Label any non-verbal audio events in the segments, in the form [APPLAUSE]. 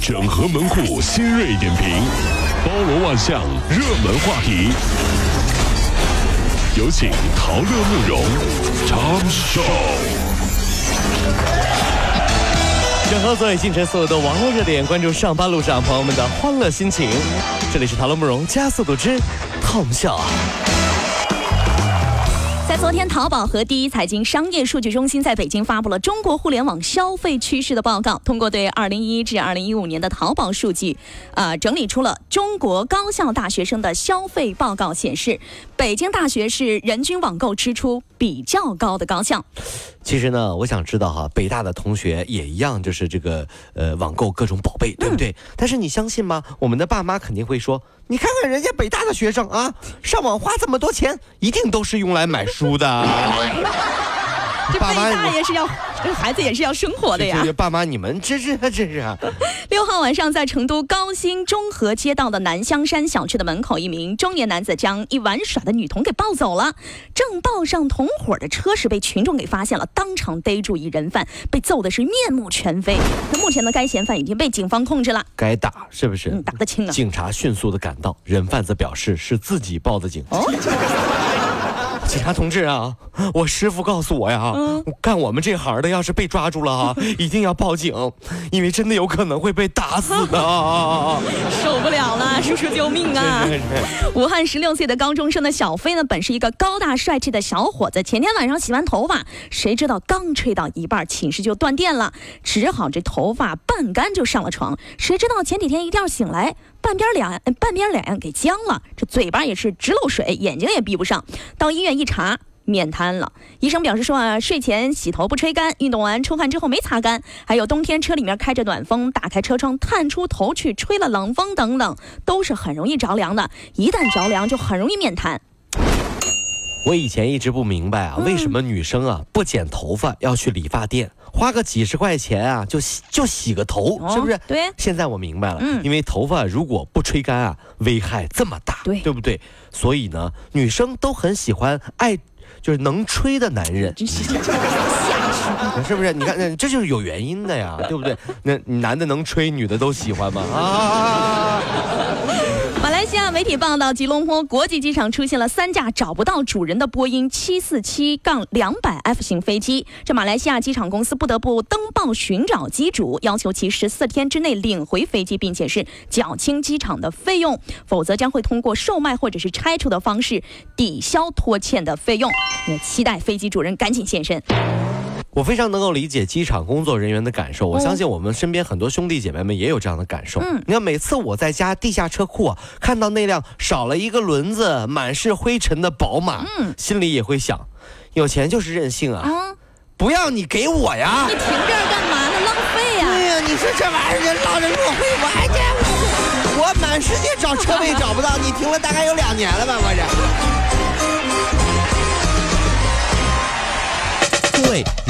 整合门户新锐点评，包罗万象，热门话题。有请陶乐慕容长寿。整合所有进城所有的网络热点，关注上班路上朋友们的欢乐心情。这里是陶乐慕容加速度之 Tom 笑。在昨天，淘宝和第一财经商业数据中心在北京发布了中国互联网消费趋势的报告。通过对2011至2015年的淘宝数据，呃，整理出了中国高校大学生的消费报告，显示北京大学是人均网购支出比较高的高校。其实呢，我想知道哈，北大的同学也一样，就是这个呃网购各种宝贝，对不对？但是你相信吗？我们的爸妈肯定会说，你看看人家北大的学生啊，上网花这么多钱，一定都是用来买书的。[LAUGHS] 这北大也是要，这孩子也是要生活的呀。爸妈，你们这是这是啊。[LAUGHS] 六号晚上，在成都高新中和街道的南香山小区的门口，一名中年男子将一玩耍的女童给抱走了。正抱上同伙的车时，被群众给发现了，当场逮住一人犯，被揍的是面目全非。那目前呢，该嫌犯已经被警方控制了。该打是不是？嗯，打得轻啊。警察迅速的赶到，人贩子表示是自己报的警。警察同志啊，我师傅告诉我呀，干我们这行的要是被抓住了啊，[LAUGHS] 一定要报警，因为真的有可能会被打死的。[LAUGHS] 受不了了，叔叔救命啊！[LAUGHS] 武汉十六岁的高中生的小飞呢，本是一个高大帅气的小伙子，前天晚上洗完头发，谁知道刚吹到一半，寝室就断电了，只好这头发半干就上了床，谁知道前几天一觉醒来。半边脸，半边脸给僵了，这嘴巴也是直漏水，眼睛也闭不上。到医院一查，面瘫了。医生表示说啊，睡前洗头不吹干，运动完出汗之后没擦干，还有冬天车里面开着暖风，打开车窗探出头去吹了冷风等等，都是很容易着凉的。一旦着凉，就很容易面瘫。我以前一直不明白啊，为什么女生啊不剪头发要去理发店？花个几十块钱啊，就洗就洗个头，是不是？对。现在我明白了，因为头发如果不吹干啊，危害这么大，对对不对？所以呢，女生都很喜欢爱，就是能吹的男人。[LAUGHS] 是不是？你看，这就是有原因的呀，对不对？那男的能吹，女的都喜欢吗？啊！媒体报道，吉隆坡国际机场出现了三架找不到主人的波音七四七杠两百 F 型飞机。这马来西亚机场公司不得不登报寻找机主，要求其十四天之内领回飞机，并且是缴清机场的费用，否则将会通过售卖或者是拆除的方式抵消拖欠的费用。也期待飞机主人赶紧现身。我非常能够理解机场工作人员的感受，我相信我们身边很多兄弟姐妹们也有这样的感受。嗯，你看每次我在家地下车库啊，看到那辆少了一个轮子、满是灰尘的宝马，嗯，心里也会想，有钱就是任性啊！嗯，不要你给我呀！你停这儿干嘛呢？浪费呀！对呀，你说这玩意儿让人落灰，我还这样，我满世界找车位找不到，你停了大概有两年了吧？我这。各位，如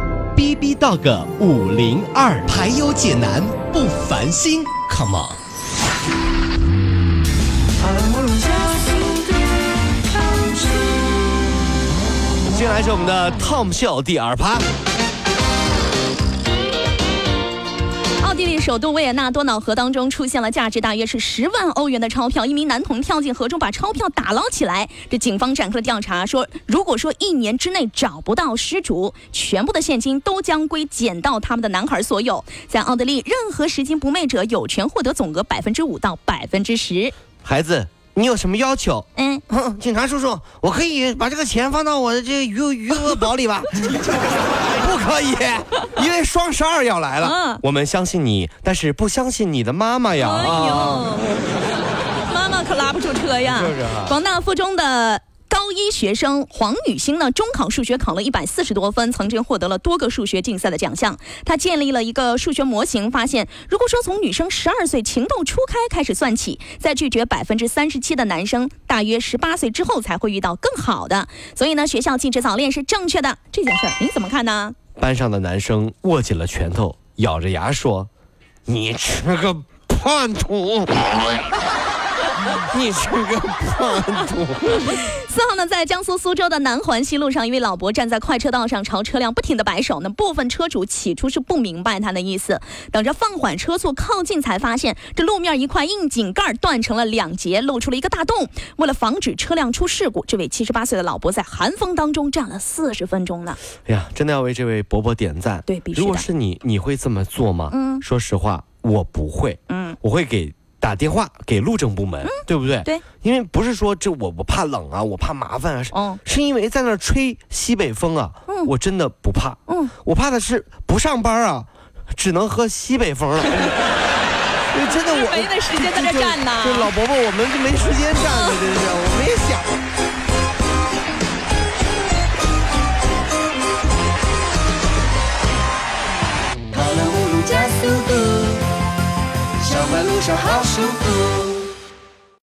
B B 到个五零二，排忧解难不烦心，Come on！接下来是我们的 Tom 秀第二趴。奥地利首都维也纳多瑙河当中出现了价值大约是十万欧元的钞票，一名男童跳进河中把钞票打捞起来。这警方展开了调查，说如果说一年之内找不到失主，全部的现金都将归捡到他们的男孩所有。在奥地利，任何拾金不昧者有权获得总额百分之五到百分之十。孩子。你有什么要求？嗯，警察叔叔，我可以把这个钱放到我的这余余额宝里吧？[LAUGHS] 不可以，因为双十二要来了。我们相信你，但是不相信你的妈妈呀！哎呦，妈妈可拉不住车呀！广大附中的。高一学生黄雨欣呢，中考数学考了一百四十多分，曾经获得了多个数学竞赛的奖项。他建立了一个数学模型，发现如果说从女生十二岁情窦初开开始算起，在拒绝百分之三十七的男生，大约十八岁之后才会遇到更好的。所以呢，学校禁止早恋是正确的。这件事儿您怎么看呢？班上的男生握紧了拳头，咬着牙说：“你这个叛徒！” [LAUGHS] 你是个叛徒！[LAUGHS] 四号呢，在江苏苏州的南环西路上，一位老伯站在快车道上，朝车辆不停的摆手。那部分车主起初是不明白他的意思，等着放缓车速靠近，才发现这路面一块硬井盖断成了两截，露出了一个大洞。为了防止车辆出事故，这位七十八岁的老伯在寒风当中站了四十分钟呢。哎呀，真的要为这位伯伯点赞。对，必须如果是你，你会这么做吗？嗯，说实话，我不会。嗯，我会给。打电话给路政部门，对不对？对，因为不是说这我我怕冷啊，我怕麻烦啊，是是因为在那儿吹西北风啊，我真的不怕。嗯，我怕的是不上班啊，只能喝西北风了。因 [LAUGHS] 为真的我没那时间在这站呢。老伯伯，我们就没时间站了，真是，我们也想。跑了五路加速度。上班路上好舒服。